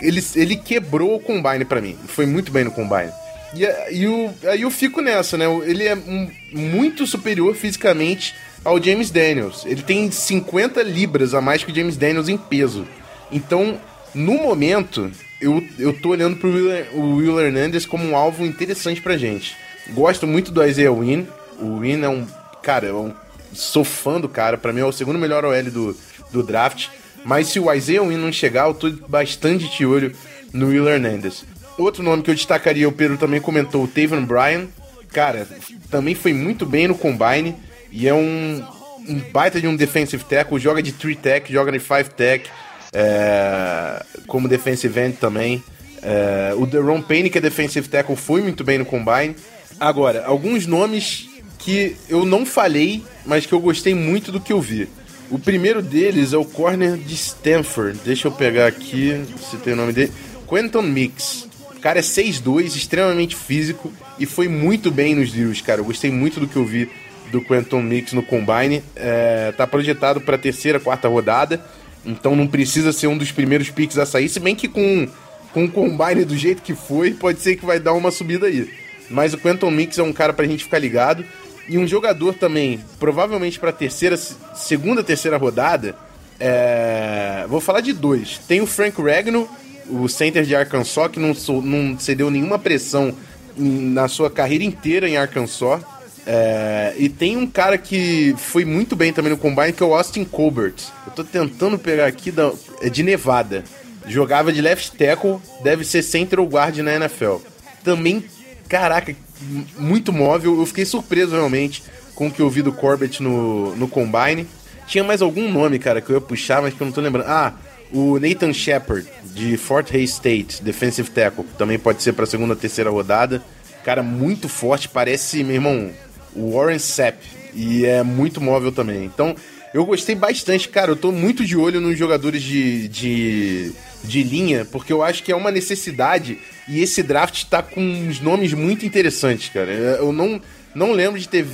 Ele, ele quebrou o combine para mim. Foi muito bem no combine. E, e o, aí eu fico nessa, né? Ele é muito superior fisicamente ao James Daniels. Ele tem 50 libras a mais que o James Daniels em peso. Então, no momento, eu, eu tô olhando pro Will, o Will Hernandez como um alvo interessante pra gente. Gosto muito do Isaiah Wynn. O Wynn é um. Cara, é um sou fã do cara, para mim é o segundo melhor OL do, do draft. Mas se o Isaiah Wynn não chegar, eu tô bastante de olho no Will Hernandez. Outro nome que eu destacaria, o Pedro também comentou, o Taven Bryan. Cara, também foi muito bem no Combine e é um, um baita de um defensive tackle, joga de 3 tech, joga de 5 tech, é, como defensive end também. É, o Deron Payne, que é defensive tackle, foi muito bem no Combine. Agora, alguns nomes que eu não falei, mas que eu gostei muito do que eu vi. O primeiro deles é o corner de Stanford. Deixa eu pegar aqui se tem o nome dele. Quentin Mix. O cara é 6'2, extremamente físico e foi muito bem nos drills, cara. Eu gostei muito do que eu vi do Quentin Mix no Combine. É, tá projetado para terceira, quarta rodada. Então não precisa ser um dos primeiros picks a sair. Se bem que com, com o Combine do jeito que foi, pode ser que vai dar uma subida aí. Mas o Quentin Mix é um cara pra gente ficar ligado. E um jogador também, provavelmente para terceira, segunda, terceira rodada. É... Vou falar de dois. Tem o Frank Regno, o center de Arkansas, que não, não cedeu nenhuma pressão na sua carreira inteira em Arkansas. É... E tem um cara que foi muito bem também no combine, que é o Austin Colbert. Eu tô tentando pegar aqui da... é de Nevada. Jogava de left tackle, deve ser center ou guard na NFL. Também, caraca, muito móvel. Eu fiquei surpreso realmente com o que eu vi do Corbett no, no Combine. Tinha mais algum nome, cara, que eu ia puxar, mas que eu não tô lembrando. Ah, o Nathan Shepard, de Fort Hays State, Defensive Tackle. Também pode ser pra segunda, terceira rodada. Cara, muito forte, parece, meu irmão, o Warren Sapp. E é muito móvel também. Então, eu gostei bastante, cara. Eu tô muito de olho nos jogadores de, de, de linha, porque eu acho que é uma necessidade e esse draft tá com uns nomes muito interessantes, cara. Eu não, não lembro de ter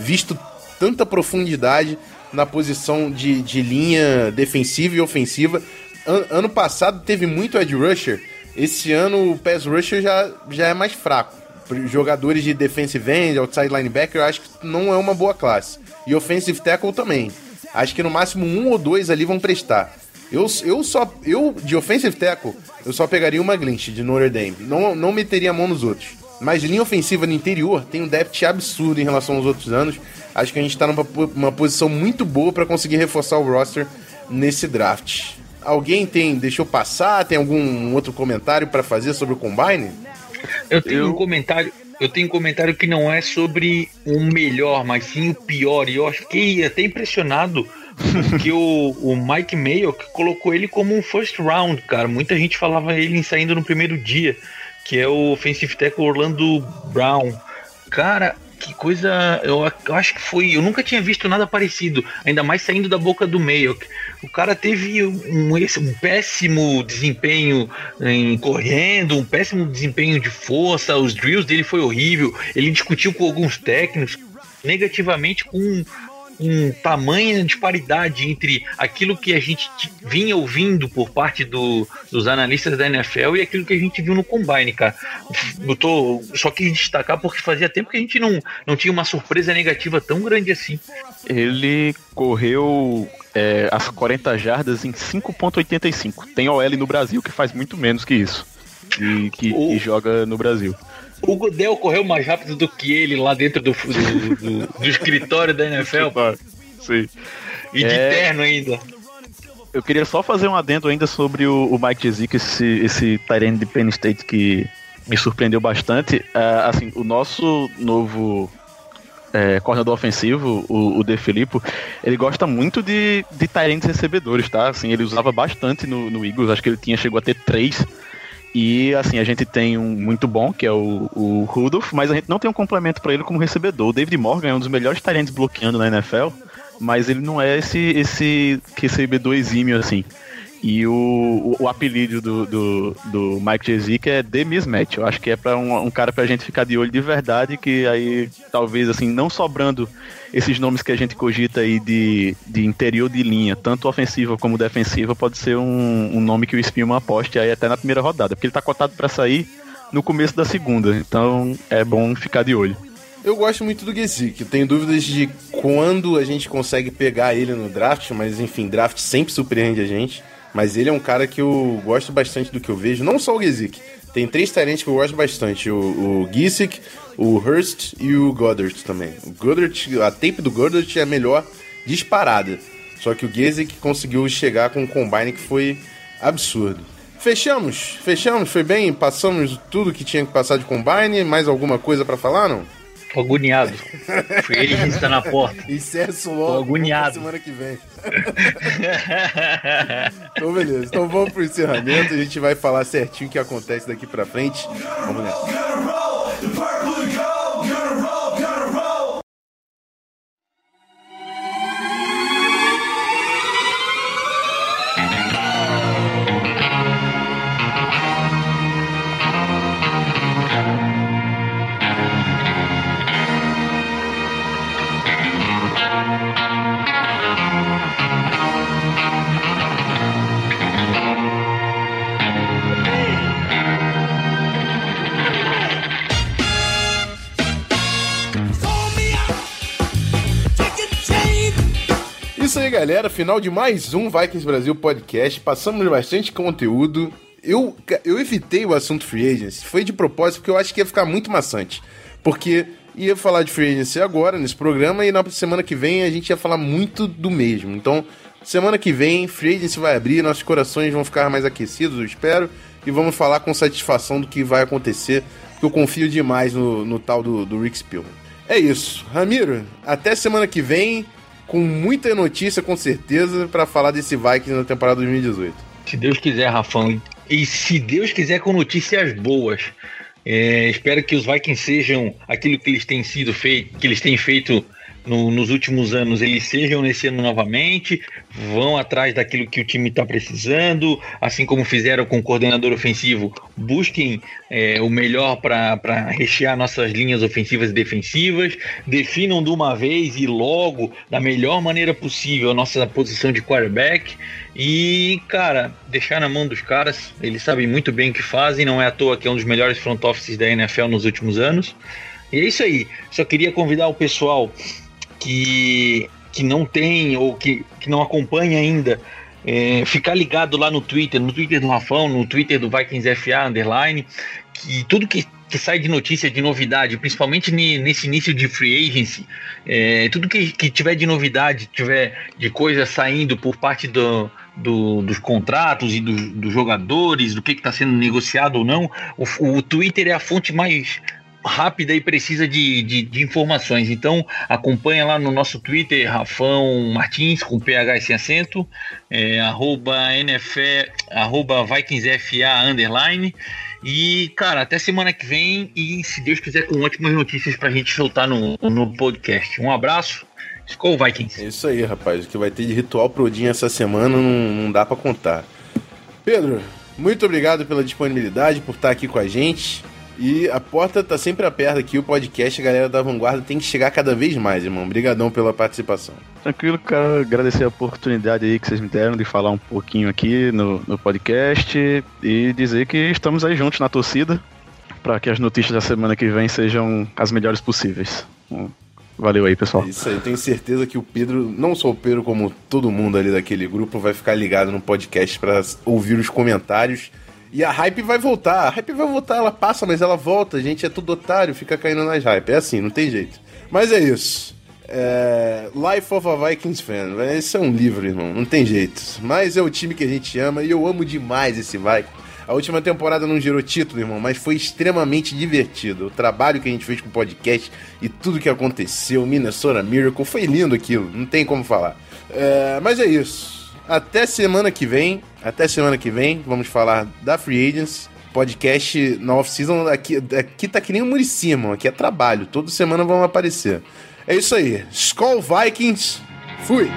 visto tanta profundidade na posição de, de linha defensiva e ofensiva. An ano passado teve muito edge rusher. Esse ano o pass rusher já, já é mais fraco. Jogadores de defensive end, outside linebacker, eu acho que não é uma boa classe. E offensive tackle também. Acho que no máximo um ou dois ali vão prestar. Eu, eu só. Eu, de offensive tackle, eu só pegaria uma glitch de Notre Dame. Não, não meteria a mão nos outros. Mas linha ofensiva no interior tem um depth absurdo em relação aos outros anos. Acho que a gente tá numa uma posição muito boa para conseguir reforçar o roster nesse draft. Alguém tem. Deixou passar? Tem algum outro comentário para fazer sobre o Combine? Eu tenho eu... um comentário. Eu tenho um comentário que não é sobre o melhor, mas sim o pior. E eu fiquei até impressionado que o, o Mike Mayo colocou ele como um first round, cara. Muita gente falava ele saindo no primeiro dia, que é o offensive tackle Orlando Brown. Cara, que coisa. Eu, eu, acho que foi. Eu nunca tinha visto nada parecido, ainda mais saindo da boca do Mayo. O cara teve um, um péssimo desempenho em correndo, um péssimo desempenho de força, os drills dele foi horrível. Ele discutiu com alguns técnicos negativamente com um tamanha disparidade entre aquilo que a gente vinha ouvindo por parte do, dos analistas da NFL e aquilo que a gente viu no Combine, cara. Eu tô, só quis destacar porque fazia tempo que a gente não, não tinha uma surpresa negativa tão grande assim. Ele correu é, as 40 jardas em 5.85. Tem OL no Brasil que faz muito menos que isso. E que, o... que joga no Brasil. O Godel correu mais rápido do que ele lá dentro do, do, do, do escritório da NFL. Sim. E de é... terno ainda. Eu queria só fazer um adendo ainda sobre o, o Mike Jezik, esse, esse Tyrene de Penn State que me surpreendeu bastante. Uh, assim, o nosso novo é, coordenador ofensivo, o, o De Filippo, ele gosta muito de, de Tyrants recebedores, tá? Assim, ele usava bastante no, no Eagles, acho que ele tinha chegou a ter três e assim, a gente tem um muito bom, que é o, o Rudolph, mas a gente não tem um complemento para ele como recebedor. O David Morgan é um dos melhores talentos bloqueando na NFL, mas ele não é esse, esse recebedor exímio assim. E o, o, o apelido do, do, do Mike Jezik é The Mismatch. Eu acho que é para um, um, cara pra gente ficar de olho de verdade, que aí talvez assim, não sobrando esses nomes que a gente cogita aí de, de interior de linha, tanto ofensiva como defensiva, pode ser um, um nome que o Espinho aposte aí até na primeira rodada, porque ele tá cotado para sair no começo da segunda. Então é bom ficar de olho. Eu gosto muito do Gesick. Tenho dúvidas de quando a gente consegue pegar ele no draft, mas enfim, draft sempre surpreende a gente. Mas ele é um cara que eu gosto bastante do que eu vejo. Não só o Gesick. Tem três talentos que eu gosto bastante. O, o o Hurst e o Goddard também. O Goddard, a tape do Goddard é a melhor disparada. Só que o Gesick conseguiu chegar com um combine que foi absurdo. Fechamos, fechamos, foi bem, passamos tudo que tinha que passar de combine. Mais alguma coisa para falar, não? Tô agoniado. Foi ele que está na porta. Encerra logo. Tô agoniado. Semana que vem. então, beleza. Então vamos pro encerramento. A gente vai falar certinho o que acontece daqui pra frente. Vamos nessa. Galera. Final de mais um Vikings Brasil Podcast. Passamos bastante conteúdo. Eu, eu evitei o assunto free agency. Foi de propósito, porque eu acho que ia ficar muito maçante. Porque ia falar de free agency agora, nesse programa, e na semana que vem a gente ia falar muito do mesmo. Então, semana que vem, free agency vai abrir, nossos corações vão ficar mais aquecidos, eu espero. E vamos falar com satisfação do que vai acontecer, porque eu confio demais no, no tal do, do Rick Spielman. É isso. Ramiro, até semana que vem com muita notícia, com certeza, para falar desse Vikings na temporada 2018. Se Deus quiser, Rafão. E se Deus quiser, com notícias boas. É, espero que os Vikings sejam aquilo que eles têm sido feito, que eles têm feito no, nos últimos anos eles sejam nesse ano novamente, vão atrás daquilo que o time está precisando, assim como fizeram com o coordenador ofensivo, busquem é, o melhor para rechear nossas linhas ofensivas e defensivas, definam de uma vez e logo, da melhor maneira possível, a nossa posição de quarterback e, cara, deixar na mão dos caras, eles sabem muito bem o que fazem, não é à toa que é um dos melhores front offices da NFL nos últimos anos. E é isso aí. Só queria convidar o pessoal que, que não tem ou que, que não acompanha ainda, é, ficar ligado lá no Twitter, no Twitter do Rafão, no Twitter do Vikings FA Underline, que tudo que, que sai de notícia, de novidade, principalmente nesse início de free agency, é, tudo que, que tiver de novidade, tiver de coisa saindo por parte do, do, dos contratos e do, dos jogadores, do que está sendo negociado ou não, o, o Twitter é a fonte mais rápida e precisa de, de, de, informações. Então acompanha lá no nosso Twitter, Rafão Martins, com PH sem acento, é, arroba NFE, arroba VikingsFA underline. E, cara, até semana que vem e, se Deus quiser, com ótimas notícias pra gente soltar no, no podcast. Um abraço. Skol Vikings. É isso aí, rapaz. O que vai ter de ritual pro Odin essa semana não, não dá para contar. Pedro, muito obrigado pela disponibilidade, por estar aqui com a gente. E a porta tá sempre aberta aqui, o podcast, a galera da vanguarda tem que chegar cada vez mais, irmão. Obrigadão pela participação. Tranquilo, cara. Agradecer a oportunidade aí que vocês me deram de falar um pouquinho aqui no, no podcast e dizer que estamos aí juntos na torcida para que as notícias da semana que vem sejam as melhores possíveis. Valeu aí, pessoal. É isso aí, tenho certeza que o Pedro, não só o Pedro, como todo mundo ali daquele grupo, vai ficar ligado no podcast para ouvir os comentários e a hype vai voltar. A hype vai voltar, ela passa, mas ela volta. A gente é tudo otário, fica caindo nas hype. É assim, não tem jeito. Mas é isso. É... Life of a Vikings Fan. Esse é um livro, irmão. Não tem jeito. Mas é o time que a gente ama e eu amo demais esse Vikings. A última temporada não gerou título, irmão, mas foi extremamente divertido. O trabalho que a gente fez com o podcast e tudo que aconteceu, Minnesota Miracle, foi lindo aquilo, não tem como falar. É, mas é isso. Até semana que vem. Até semana que vem. Vamos falar da Free Agents. Podcast na off-season. Aqui, aqui tá que nem o Muricy, mano. Aqui é trabalho. Toda semana vão aparecer. É isso aí. Skull Vikings. Fui.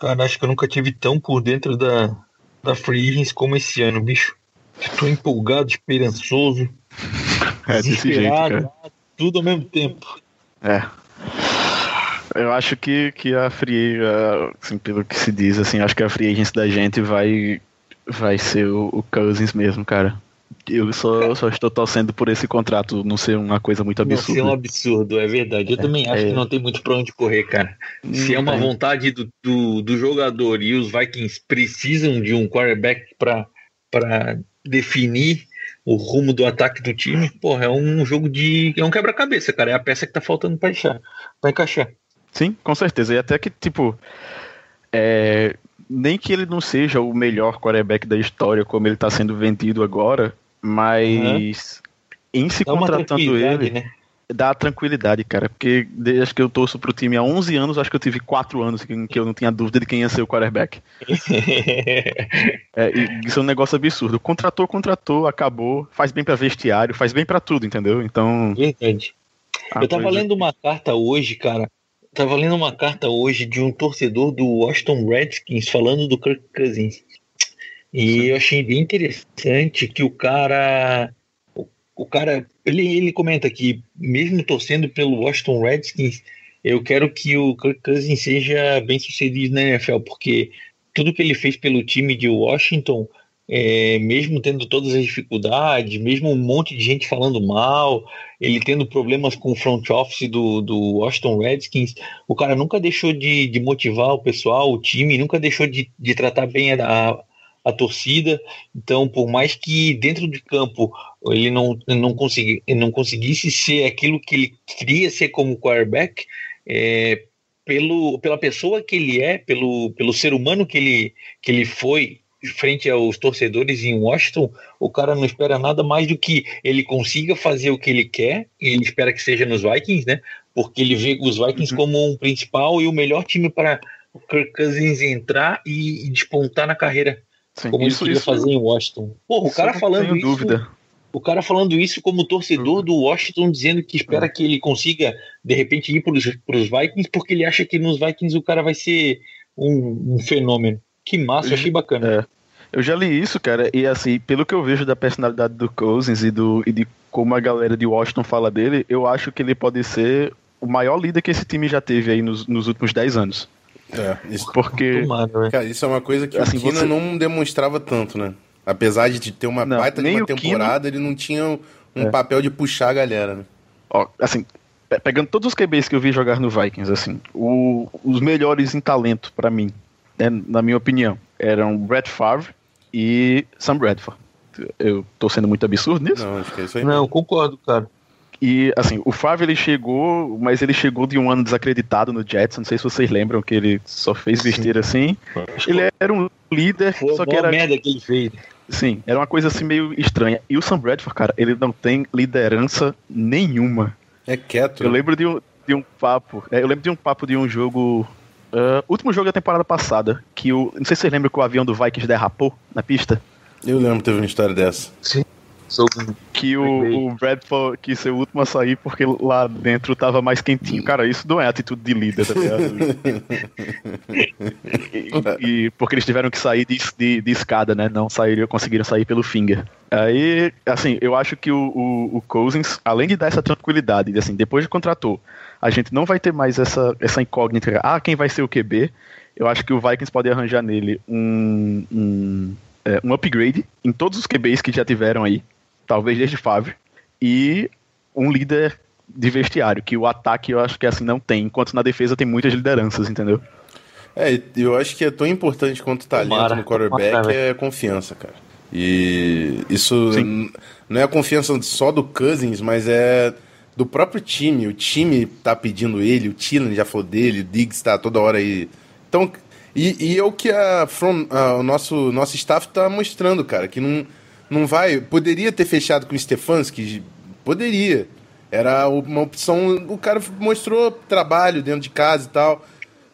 Cara, acho que eu nunca tive tão por dentro da, da Free Agents como esse ano, bicho. Estou empolgado, esperançoso, é desse jeito, cara. tudo ao mesmo tempo. É. Eu acho que, que a Free, assim, pelo que se diz, assim, acho que a Free Agents da gente vai, vai ser o, o Cousins mesmo, cara. Eu só, só estou torcendo por esse contrato não ser uma coisa muito absurda. Não ser um absurdo, é verdade. Eu é, também acho é... que não tem muito pra onde correr, cara. Se é uma vontade do, do, do, jogador e os Vikings precisam de um quarterback para definir o rumo do ataque do time, porra, é um jogo de. É um quebra-cabeça, cara. É a peça que tá faltando pra encaixar. Pra encaixar. Sim, com certeza. E até que, tipo. É, nem que ele não seja o melhor quarterback da história como ele está sendo vendido agora, mas uhum. em se dá contratando ele, né? dá tranquilidade, cara, porque desde que eu torço pro time há 11 anos, acho que eu tive 4 anos em que eu não tinha dúvida de quem ia ser o quarterback. é, isso é um negócio absurdo. Contratou, contratou, acabou, faz bem para vestiário, faz bem para tudo, entendeu? Então. Verdade. Eu tava coisa... lendo uma carta hoje, cara. Tava lendo uma carta hoje de um torcedor do Washington Redskins falando do Kirk Cousins. E eu achei bem interessante que o cara. O, o cara. Ele, ele comenta que, mesmo torcendo pelo Washington Redskins, eu quero que o Kirk Cousins seja bem sucedido na NFL, porque tudo que ele fez pelo time de Washington é, mesmo tendo todas as dificuldades, mesmo um monte de gente falando mal, ele tendo problemas com o front office do, do Washington Redskins, o cara nunca deixou de, de motivar o pessoal, o time, nunca deixou de, de tratar bem a, a, torcida. Então, por mais que dentro de campo ele não, não, consegui, não conseguisse ser aquilo que ele queria ser como quarterback, é, pelo, pela pessoa que ele é, pelo, pelo ser humano que ele, que ele foi frente aos torcedores em Washington, o cara não espera nada mais do que ele consiga fazer o que ele quer, e ele espera que seja nos Vikings, né? Porque ele vê os Vikings uhum. como um principal e o melhor time para o Kirk Cousins entrar e, e despontar na carreira, Sim, como isso, ele queria fazer em Washington. Porra, o cara falando isso. Dúvida. O cara falando isso como torcedor uhum. do Washington, dizendo que espera uhum. que ele consiga, de repente, ir para os Vikings, porque ele acha que nos Vikings o cara vai ser um, um fenômeno. Que massa, eu achei bacana. É. Eu já li isso, cara, e assim, pelo que eu vejo da personalidade do Cousins e, do, e de como a galera de Washington fala dele, eu acho que ele pode ser o maior líder que esse time já teve aí nos, nos últimos 10 anos. É, isso, porque. Tomado, cara, isso é uma coisa que assim, o Kino você... não demonstrava tanto, né? Apesar de ter uma não, baita de uma temporada, Kino... ele não tinha um é. papel de puxar a galera, né? Ó, assim, pegando todos os QBs que eu vi jogar no Vikings, assim, o, os melhores em talento para mim, né, na minha opinião, eram Brett Favre e Sam Bradford. Eu tô sendo muito absurdo nisso? Não, acho que é isso aí. Não, concordo, cara. E, assim, o Favre ele chegou, mas ele chegou de um ano desacreditado no Jets. Não sei se vocês lembram que ele só fez besteira assim. Ele era um líder, Foi só que era. merda que ele fez. Sim, era uma coisa assim meio estranha. E o Sam Bradford, cara, ele não tem liderança nenhuma. É quieto. Eu né? lembro de um, de um papo. É, eu lembro de um papo de um jogo Uh, último jogo da temporada passada, que o. Não sei se vocês lembram que o avião do Vikings derrapou na pista. Eu lembro, teve uma história dessa. Sim. Que o, o Bradford quis ser o último a sair porque lá dentro tava mais quentinho. Cara, isso não é atitude de líder, tá ligado? e, e, porque eles tiveram que sair de, de, de, escada, né? Não saíram, conseguiram sair pelo finger. Aí, assim, eu acho que o, o, o Cousins, além de dar essa tranquilidade, assim, depois de contratou, a gente não vai ter mais essa, essa incógnita. Ah, quem vai ser o QB? Eu acho que o Vikings pode arranjar nele um, um, é, um upgrade em todos os QBs que já tiveram aí, talvez desde Favre, e um líder de vestiário, que o ataque eu acho que assim não tem, enquanto na defesa tem muitas lideranças, entendeu? É, eu acho que é tão importante quanto talento Tomara. no quarterback é confiança, cara. E isso Sim. não é a confiança só do Cousins, mas é do próprio time. O time tá pedindo ele, o Tillen já falou dele, o Diggs tá toda hora aí. Então, e, e é o que a, from, a, o nosso, nosso staff tá mostrando, cara, que não, não vai. Poderia ter fechado com o Stefanski? Poderia. Era uma opção. O cara mostrou trabalho dentro de casa e tal.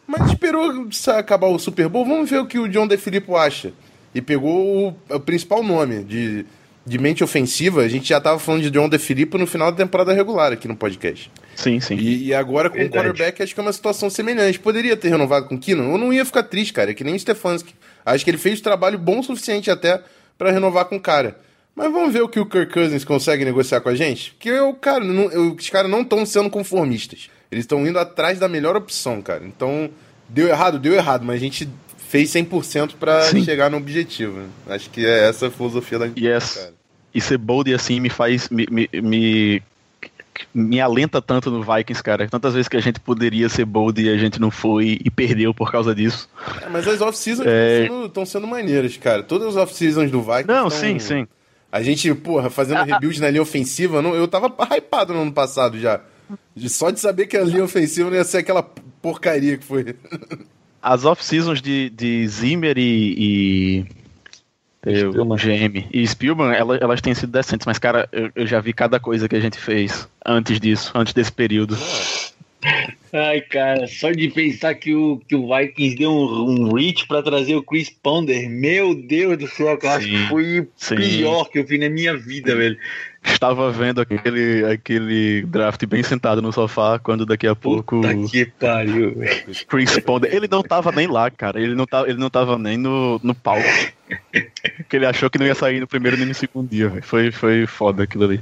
Mas esperou acabar o Super Bowl. Vamos ver o que o John DeFilippo acha. E pegou o, o principal nome de de mente ofensiva, a gente já tava falando de John DeFilippo no final da temporada regular aqui no podcast. Sim, sim. E, e agora com Verdade. o quarterback acho que é uma situação semelhante. Poderia ter renovado com o Keenan, eu não ia ficar triste, cara, é que nem o Stefanski. Acho que ele fez trabalho bom o suficiente até para renovar com o cara. Mas vamos ver o que o Kirk Cousins consegue negociar com a gente? Porque o cara, não, os caras não estão sendo conformistas. Eles estão indo atrás da melhor opção, cara. Então, deu errado, deu errado, mas a gente fez 100% para chegar no objetivo. Acho que é essa a filosofia da yes. cara e ser bold assim me faz. Me, me, me, me, alenta tanto no Vikings, cara. Tantas vezes que a gente poderia ser bold e a gente não foi e perdeu por causa disso. É, mas as off-seasons estão é... sendo, sendo maneiras, cara. Todas as off-seasons do Vikings. Não, tão... sim, sim. A gente, porra, fazendo ah, rebuild na linha ofensiva, não, eu tava hypado no ano passado já. Só de saber que a linha ofensiva não ia ser aquela porcaria que foi. As off-seasons de, de Zimmer e, e eu, GM e Spielberg, elas, elas têm sido decentes, mas, cara, eu, eu, já vi cada coisa que a gente fez antes disso, antes desse período. Ai, cara, só de pensar que o, que o Vikings deu um, um reach para trazer o Chris Ponder, meu Deus do céu, cara, sim, acho que foi o pior que eu vi na minha vida, velho. Estava vendo aquele, aquele draft bem sentado no sofá quando daqui a pouco Puta que pariu. Chris Paul. Ele não tava nem lá, cara. Ele não tava, ele não tava nem no, no palco. Porque ele achou que não ia sair no primeiro nem no segundo dia, velho. Foi, foi foda aquilo ali.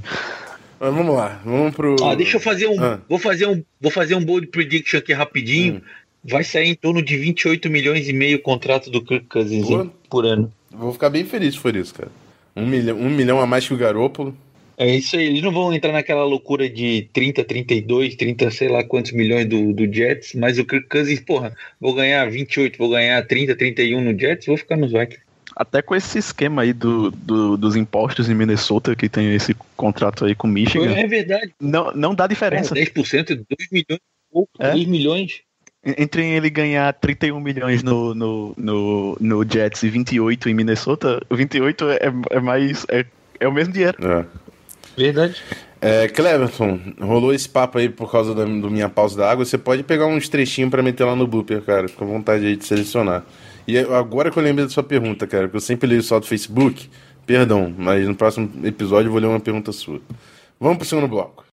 Mas vamos lá, vamos pro. Ó, deixa eu fazer um. Ah. Vou fazer um. Vou fazer um bold prediction aqui rapidinho. Vai sair em torno de 28 milhões e meio o contrato do Kirk Cousins por ano. Vou ficar bem feliz se for isso, cara. Um milhão, um milhão a mais que o Garópolo. É isso aí, eles não vão entrar naquela loucura de 30, 32, 30, sei lá quantos milhões do, do Jets, mas o Kirk Cousins, porra, vou ganhar 28, vou ganhar 30, 31 no Jets, vou ficar nos Vikings. Até com esse esquema aí do, do- dos impostos em Minnesota, que tem esse contrato aí com Michigan, É verdade, não, não dá diferença. 10%, 2 milhões, pouco, É? 3 milhões. Entre ele ganhar 31 milhões no, no, no, no Jets e 28 em Minnesota, 28 é, é mais. É, é o mesmo dinheiro. É. Verdade. É, Cleverton, rolou esse papo aí por causa da do minha pausa da água. Você pode pegar uns trechinhos pra meter lá no Booper, cara. Fica à vontade aí de selecionar. E agora que eu lembrei da sua pergunta, cara, porque eu sempre leio só do Facebook. Perdão, mas no próximo episódio eu vou ler uma pergunta sua. Vamos pro segundo bloco.